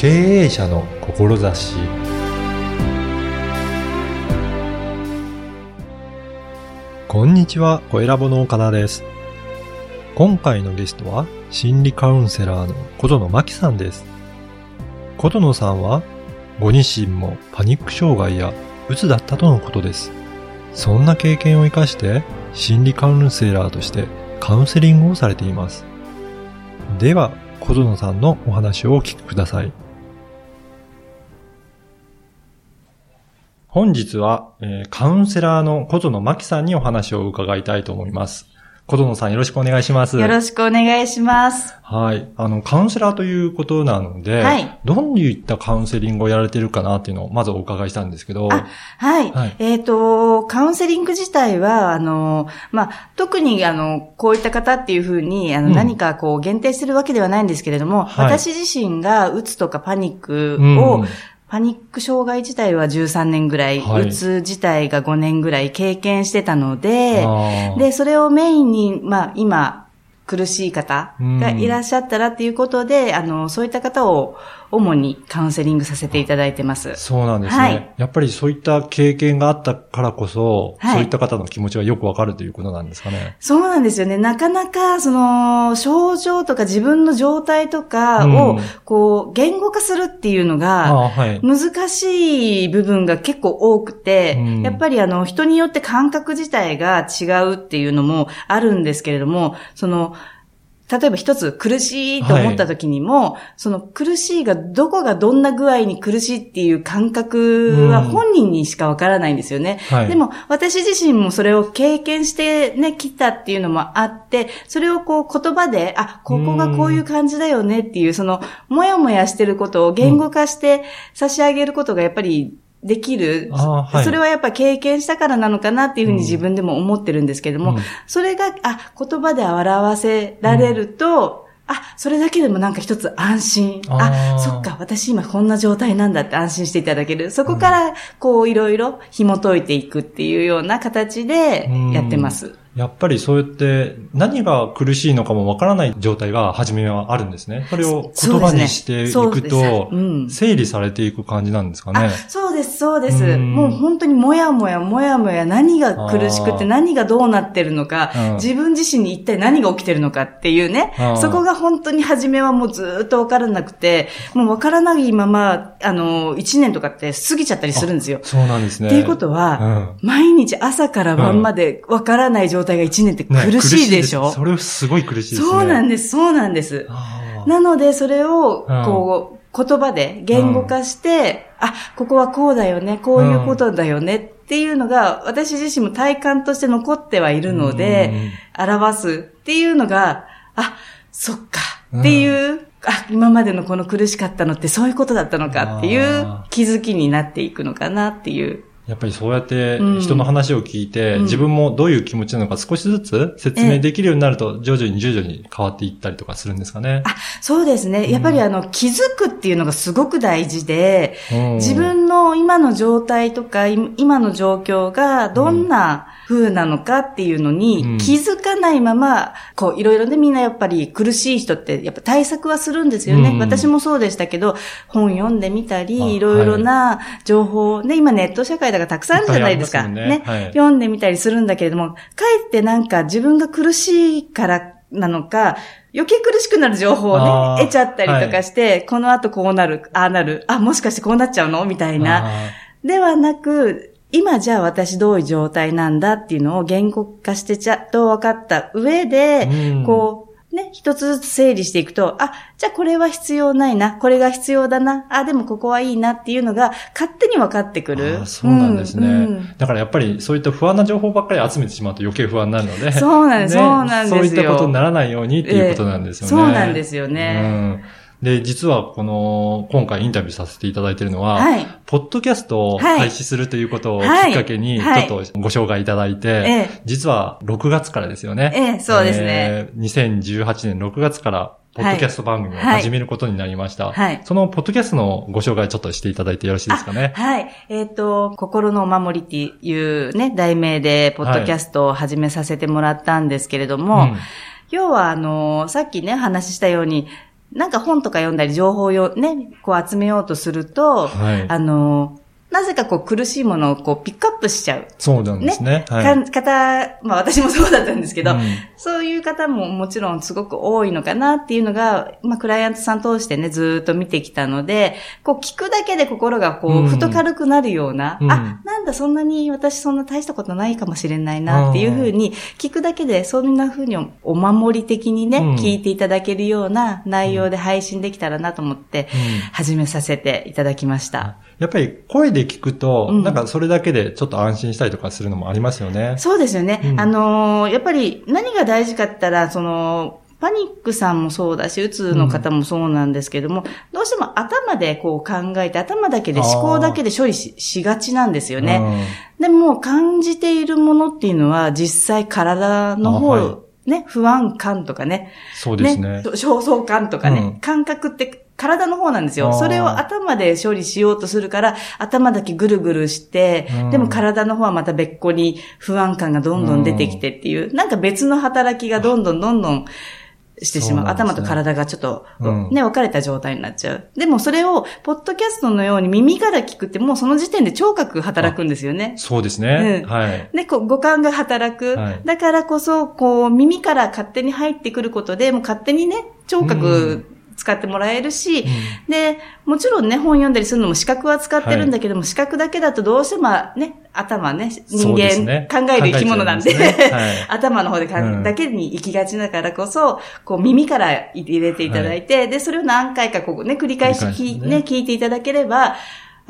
経営者の志こんにちは、小ラボの岡田です。今回のゲストは心理カウンセラーの小園真希さんです。小園さんはご自身もパニック障害やうつだったとのことです。そんな経験を活かして心理カウンセラーとしてカウンセリングをされています。では、小園さんのお話をお聞きください。本日は、えーカウンセラーの小園真希さんにお話を伺いたいと思います。小園さんよろしくお願いします。よろしくお願いします。はい。あの、カウンセラーということなので、はいどういったカウンセリングをやられてるかなっていうのをまずお伺いしたんですけど、あはい。はいえっ、と、カウンセリング自体は、あの、まあ、特に、あの、こういった方っていうふうに、あの、うん何かこう、限定してるわけではないんですけれども、はい私自身が、うつとかパニックを、うんパニック障害自体は13年ぐらい、はい。うつ自体が5年ぐらい経験してたので、で、それをメインに、まあ、今、苦しい方がいらっしゃったらっていうことで、あの、そういった方を主にカウンセリングさせていただいてます。そうなんですね、はいやっぱりそういった経験があったからこそ、はいそういった方の気持ちがよくわかるということなんですかね。そうなんですよね。なかなか、その、症状とか自分の状態とかを、うんこう、言語化するっていうのあが。難しい部分が結構多くて、うんやっぱりあの、人によって感覚自体が違うっていうのもあるんですけれども、その、例えば一つ苦しいと思った時にも、その苦しいがどこがどんな具合に苦しいっていう感覚はうん。本人にしかわからないんですよね。はい。でも私自身もそれを経験してね、来たっていうのもあって、それをこう言葉で、あ、ここがこういう感じだよねっていう、その、もやもやしてることを言語化して差し上げることがやっぱりできる。はいそれはやっぱ経験したからなのかなっていうふうに自分でも思ってるんですけども、うんそれが、あ、言葉で表せられると、あ、それだけでもなんか一つ安心。あそっか、私今こんな状態なんだって安心していただける。そこから、こう、いろいろ紐解いていくっていうような形でやってます。やっぱりそうやって何が苦しいのかもわからない状態が初めはあるんですね。それを言葉にしていくと整理されていく感じなんですかねあ。そうです、そうです。うんもう本当にもやもやもやもや何が苦しくて何がどうなってるのか、うん自分自身に一体何が起きてるのかっていうねそこが本当に初めはもうずーっとわからなくて、もうわからないまま、あの、一年とかって過ぎちゃったりするんですよ。そうなんですね。っていうことは、毎日朝から晩までわからない状態が一年ってね苦しいでしょ、苦それすごい苦しいですね。そうなんです、そうなんです。なので、それを、うん。こう、言葉で言語化して、あ、ここはこうだよね、こういうことだよねっていうのが、私自身も体感として残ってはいるので、表すっていうのが、あ、そっかっていう、あ、今までのこの苦しかったのってそういうことだったのかっていうあ気づきになっていくのかなっていう。やっぱりそうやってうん人の話を聞いて、うん自分もどういう気持ちなのか少しずつ説明できるようになると、徐々に徐々に変わっていったりとかするんですかね。あ、そうですね。やっぱりあの、気づくっていうのがすごく大事で、うん自分の今の状態とか、い今の状況がどんな風なのかっていうのうん。に気づかないまま、こういろいろねみんなやっぱり苦しい人ってやっぱ対策はするんですよね。うん。私もそうでしたけど、本読んでみたあり、いろいろな情報をね、今ネット社会だからたくさんあるじゃないですか。いっぱいありますもんね。はい。読んでみたりするんだけれども、かえってなんか自分が苦しいからなのか、余計苦しくなる情報をね、得ちゃったりとかして、この後こうなる、ああなる、あ、もしかしてこうなっちゃうの？みたいな。あではなく、今じゃあ私どういう状態なんだっていうのを言語化してちゃんと分かった上で、うんこう、ね、一つずつ整理していくと、あ、じゃあこれは必要ないな、これが必要だな、あ、でもここはいいなっていうのが勝手に分かってくる。そうなんですね、うんうんだからやっぱりそういった不安な情報ばっかり集めてしまうと余計不安になるので。そうなんですそうなんですよそういったことにならないようにっていうことなんですよね。そうなんですよね。うんで、実はこの、今回インタビューさせていただいているのは、はい。ポッドキャストをはい開始するということをきっはいかけに、ちはいょっとご紹介いただいて、ええ実は6月からですよね。ええそうですねえー2018年6月から、ポッドキャスト番組を始めることになりました。はいそのポッドキャストのご紹介ちょっとしていただいてよろしいですかね？はい。えっ、と、心のお守りっていうね、題名で、ポッドキャストを始めさせてもらったんですけれども、うん要は、あの、さっきね、話したように、なんか本とか読んだり情報をよね、こう集めようとすると、はい。あの、なぜかこう苦しいものをこうピックアップしちゃう。そうなんですね。はい。か方、まあ私もそうだったんですけど、うんそういう方ももちろんすごく多いのかなっていうのが、まあクライアントさん通してね、ずーっと見てきたので、こう聞くだけで心がこう、うん。ふと軽くなるような、うん。あ、なんだそんなに私そんな大したことないかもしれないなっていうふうに、聞くだけでそんなふうにお守り的にね、うん。聞いていただけるような内容で配信できたらなと思って、うん。始めさせていただきました。やっぱり声で聞くと、うん。なんかそれだけでちょっと安心したりとかするのもありますよね。そうですよね。うん。あのーやっぱり何が大事かったら、その、パニックさんもそうだし、うつの方もそうなんですけども、どうしても頭でこう考えて、頭だけで思考だけで処理ししがちなんですよね。でも、感じているものっていうのは、実際体の方、ね、不安感とかね、そうですね。焦燥感とかね、うん。感覚って体の方なんですよ。それを頭で処理しようとするから、頭だけぐるぐるして、うん。でも体の方はまた別個に不安感がどんどん出てきてっていう、なんか別の働きがどんどんどんどんしてしまう。そうね頭と体がちょっと、うんね、分かれた状態になっちゃう。でもそれを、ポッドキャストのように耳から聞くってもうその時点で聴覚働くんですよね。そうですね。うんはい。で、こう五感が働く。はいだからこそ、こう、耳から勝手に入ってくることで、もう勝手にね、聴う覚使ってもらえるし、うん。で、もちろんね、本読んだりするのも視覚は使ってるんだけども、視覚だけだとどうしてもね、頭ね、人間、ね考える生き物なんで、ね。はい。頭の方でかんうん。だけに行きがちだからこそ、こう耳から入れていただいて、で、それを何回かこうね、繰り返しね、聞いていただければ、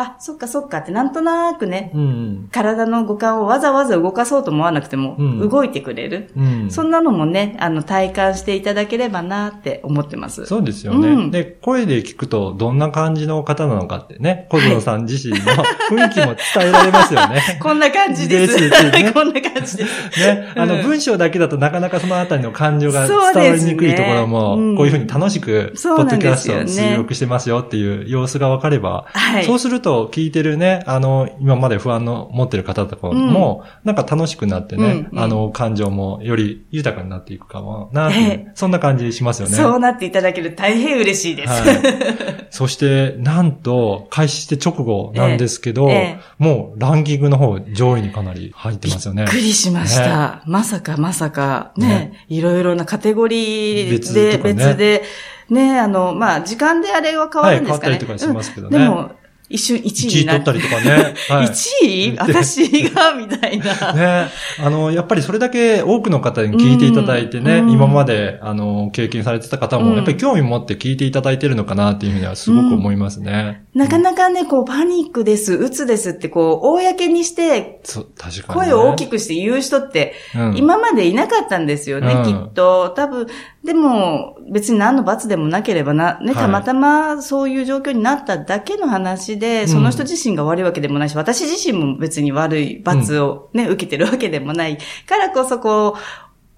あ、そっかそっかってなんとなくね、うん。体の五感をわざわざ動かそうと思わなくても、うん動いてくれる。うん。そんなのもね、あの、体感していただければなって思ってます。そうですよね、うんで、声で聞くとどんな感じの方なのかってね、小園さん自身の 雰囲気も伝えられますよね。こんな感じです。ですね こんな感じです。ね、あの、うん文章だけだとなかなかそのあたりの感情が伝わりにくいところも、うんこういうふうに楽しく、ポッドキャストを収録してますよっていう様子がわかれば、はい。そうすると聞いてるね、あの、今まで不安の持ってる方とかも、なんか楽しくなってね、うんうんあの、感情もより豊かになっていくかもなそんな感じしますよね。そうなっていただける大変嬉しいです。はい。そして、なんと、開始して直後なんですけど、えええもうランキングの方上位にかなり入ってますよねびっ。くりしました。まさかまさか、ねねいろいろなカテゴリー別で、別で、ねあの、まあ、時間であれは変わはい、るんですかね。変わったりとかしますけどね。うんでも、一瞬1 1位位にな取ったりとかね。はい。1位？私が？みたいな。ね。あの、やっぱりそれだけ多くの方に聞いていただいてね、うん今まで、あの、経験されてた方も、うんやっぱり興味持って聞いていただいてるのかなっていうふうにはすごく思いますね。なかなかね、こう、パニックです、うつですって、こう、公にして、そう、確かに、ね。声を大きくして言う人って、うん、今までいなかったんですよね、うんきっと。多分、でも、別に何の罰でもなければな、ね、はいたまたまそういう状況になっただけの話で、ん。その人自身が悪いわけでもないし、私自身も別に悪い罰をね、受けてるわけでもないからこそ、こう、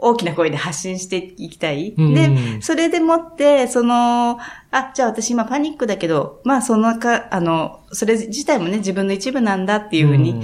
大きな声で発信していきたい。うん。で、それでもって、その、あ、じゃあ私今パニックだけど、まあそのか、あの、それ自体もね、自分の一部なんだっていうふうに、ん。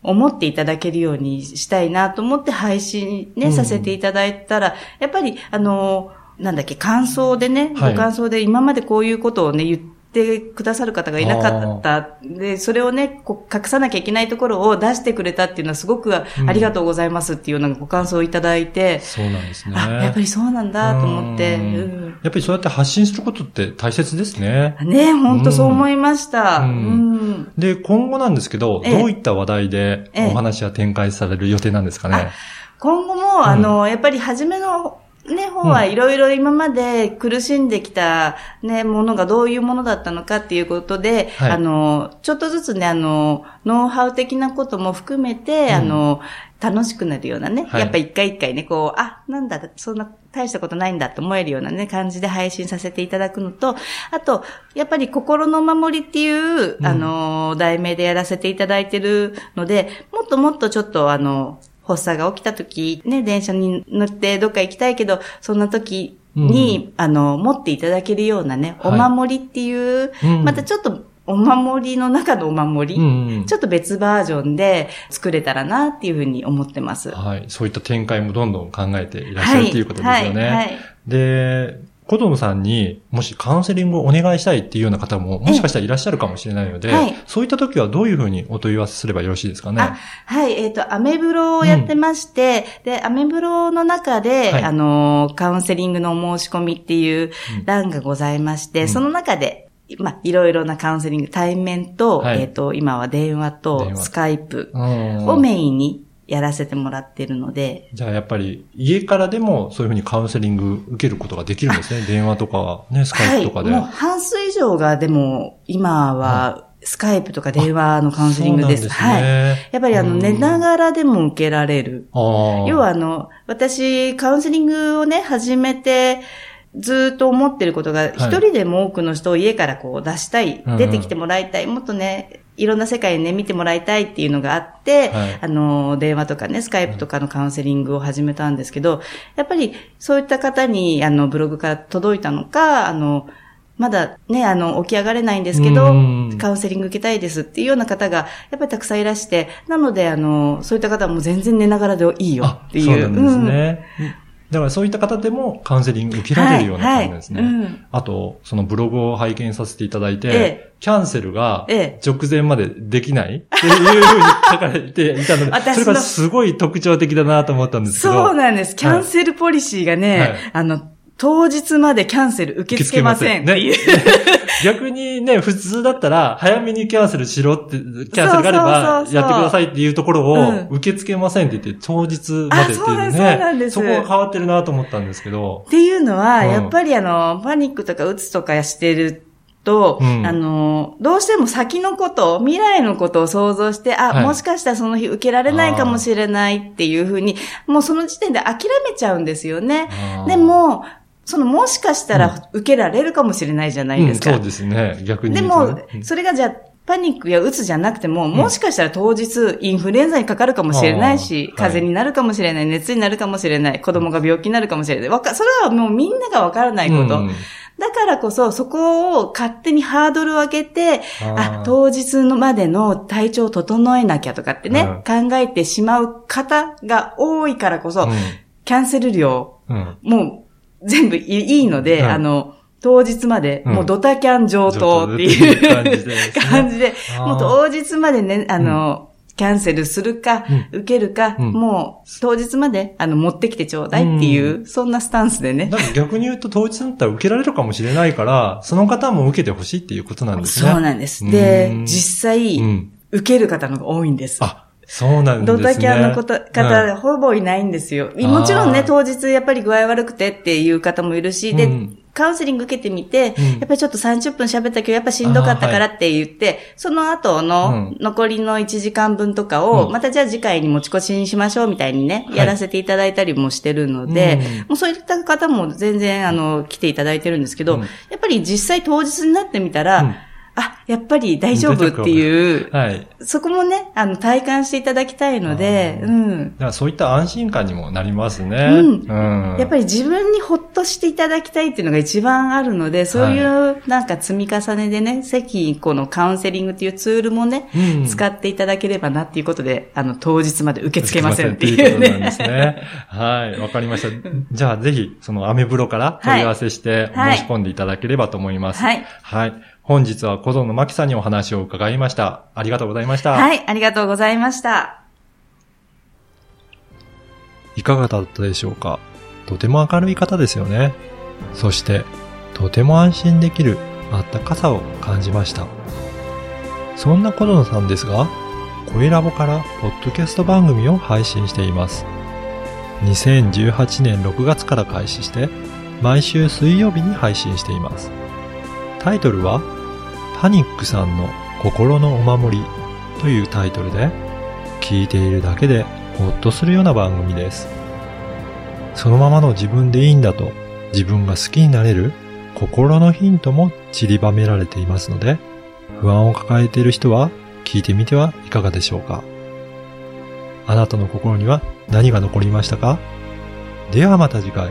思っていただけるようにしたいなと思って配信ね、うん。させていただいたら、やっぱり、あの、なんだっけ、感想でね、はい。ご感想で今までこういうことをね、言ってくださる方がいなかった。で、それをね、こう隠さなきゃいけないところを出してくれたっていうのはすごくあうん。りがとうございますっていうようなご感想をいただいて、そうなんですね。あ、やっぱりそうなんだと思って、うん。うん。やっぱりそうやって発信することって大切ですね。ね、本当そう思いました。ううん。ん。で、今後なんですけど、ええ。どういった話題でええ。お話は展開される予定なんですかね？今後も、あの、やっぱり初めの、ね、方はいろいろ今まで苦しんできたね、ものがどういうものだったのかっていうことで、はい。あの、ちょっとずつね、あの、ノウハウ的なことも含めて、うん。あの、楽しくなるようなね、はい。やっぱ一回一回ね、こう、あ、なんだ、そんな大したことないんだと思えるようなね、感じで配信させていただくのと、あと、やっぱり心の守りっていう、うん。あの、題名でやらせていただいてるので、もっともっとちょっとあの、発作が起きた時、ね、電車に乗ってどっか行きたいけど、そんな時に、あの、持っていただけるようなね、おはい守りっていう、うんまたちょっとお守りの中のお守り、うんうんちょっと別バージョンで作れたらなっていうふうに思ってます。はい。そういった展開もどんどん考えていらっしゃるということですよね。はい。はいで、小園さんにもしカウンセリングをお願いしたいっていうような方ももしかしたらいらっしゃるかもしれないので、はい。そういった時はどういうふうにお問い合わせすればよろしいですかね？あはい、えっ、と、アメブロをやってまして、で、アメブロの中で、はい。あの、カウンセリングのお申し込みっていううん。欄がございまして、うん。その中で、まあ、いろいろなカウンセリング、対面と、はい。えっ、と、今は電話電と話。スカイプうん。をメインにやらせてもらってるので、じゃあやっぱり家からでもそういうふうにカウンセリング受けることができるんですね。電話とか、ね、スカイプとかで。はい、もう半数以上がでも、今は、スカイプとか電話のカウンセリングです。そうなんはい。ねやっぱりあの、うん寝ながらでも受けられる。要はあの、私、カウンセリングをね、始めて、ずっと思ってることが、一人でも多くの人を家からこう出したい、出てきてもらいたい、もっとね、いろんな世界にね、見てもらいたいっていうのがあって、はいあの、電話とかね、スカイプとかのカウンセリングを始めたんですけど、やっぱりそういった方に、あの、ブログから届いたのか、あの、まだね、あの、起き上がれないんですけどうん、カウンセリング受けたいですっていうような方が、やっぱりたくさんいらして、なので、あの、そういった方はもう全然寝ながらでいいよあっていう。そうなんですね。だからそういった方でもカウンセリング受けられるような感じですね。はいはいうんあと、そのブログを拝見させていただいて、ええキャンセルがええ直前までできないっていうふうに書かれていたので、私のそれがすごい特徴的だなと思ったんですけど。そうなんです。キャンセルポリシーがね、はいあの、当日までキャンセル受け付けませんっていう。ね。逆にね、普通だったら、早めにキャンセルしろって、キャンセルがあればやってくださいっていうところをうん、受け付けませんって言って、当日までっていうあそうなんね。そうなんです。そこが変わってるなと思ったんですけど。っていうのは、うん。やっぱりあの、パニックとかうつとかしてると、うん。あの、どうしても先のこと、未来のことを想像して、あ、はい。もしかしたらその日受けられないかもしれないっていうふうに、もうその時点で諦めちゃうんですよね。で、も、そのもしかしたら受けられるかもしれないじゃないですか。うん、そうですね。逆にでもそれがじゃあ、パニックやうつじゃなくても、もしかしたら当日インフルエンザにかかるかもしれないし、風邪になるかもしれない、熱になるかもしれない、子供が病気になるかもしれない。わか、それはもうみんながわからないこと。うんだからこそ、そこを勝手にハードルを上げて、あ当日のまでの体調を整えなきゃとかってね、考えてしまう方が多いからこそ、キャンセル料、うん。うん。もう全部いいいので、うんあの、当日まで、うんもうドタキャン上等っていう感じうでもう当日までね、あの、キャンセルするか、受けるか、うんもう当日まで、あの、持ってきてちょうだいっていう、そんなスタンスでね。逆に言うと当日だったら受けられるかもしれないから、その方も受けてほしいっていうことなんですね。そうなんです。でうん、実際、うん。受ける方の方が多いんです。あ、そうなんですね。ドタキャンのこと方、ほぼいないんですよ。もちろんね、当日やっぱり具合悪くてっていう方もいるし、で、うん。カウンセリング受けてみて、うん。やっぱりちょっと30分喋ったけど、やっぱしんどかったからって言って、その後のうん。残りの1時間分とかを、うん。またじゃあ次回に持ち越しにしましょうみたいにね、はい。やらせていただいたりもしてるので、うん。もうそういった方も全然あの、来ていただいてるんですけど、うん。やっぱり実際当日になってみたら、うんあ、やっぱり大丈夫っていう、はい。そこもね、あの、体感していただきたいので、うん。だからそういった安心感にもなりますね。うんうんやっぱり自分にほっとしていただきたいっていうのが一番あるので、そういうなんか積み重ねでね、席、このカウンセリングっていうツールもね、うん使っていただければなっていうことで、あの、当日まで受け付けませんっていう受け付けませんっていうことなんね。ですね。はい、わかりました。じゃあぜひ、そのアメブロから問い合わせしてはい申し込んでいただければと思います。はい。はい。本日は小園真希さんにお話を伺いました。ありがとうございました。はい、ありがとうございました。いかがだったでしょうか？とても明るい方ですよね。そして、とても安心できるあったかさを感じました。そんな小野さんですが、声ラボからポッドキャスト番組を配信しています。2018年6月から開始して、毎週水曜日に配信しています。タイトルは、パニックさんの心のお守りというタイトルで、聞いているだけでほっとするような番組です。そのままの自分でいいんだと自分が好きになれる心のヒントも散りばめられていますので、不安を抱えている人は聞いてみてはいかがでしょうか。あなたの心には何が残りましたか？ではまた次回。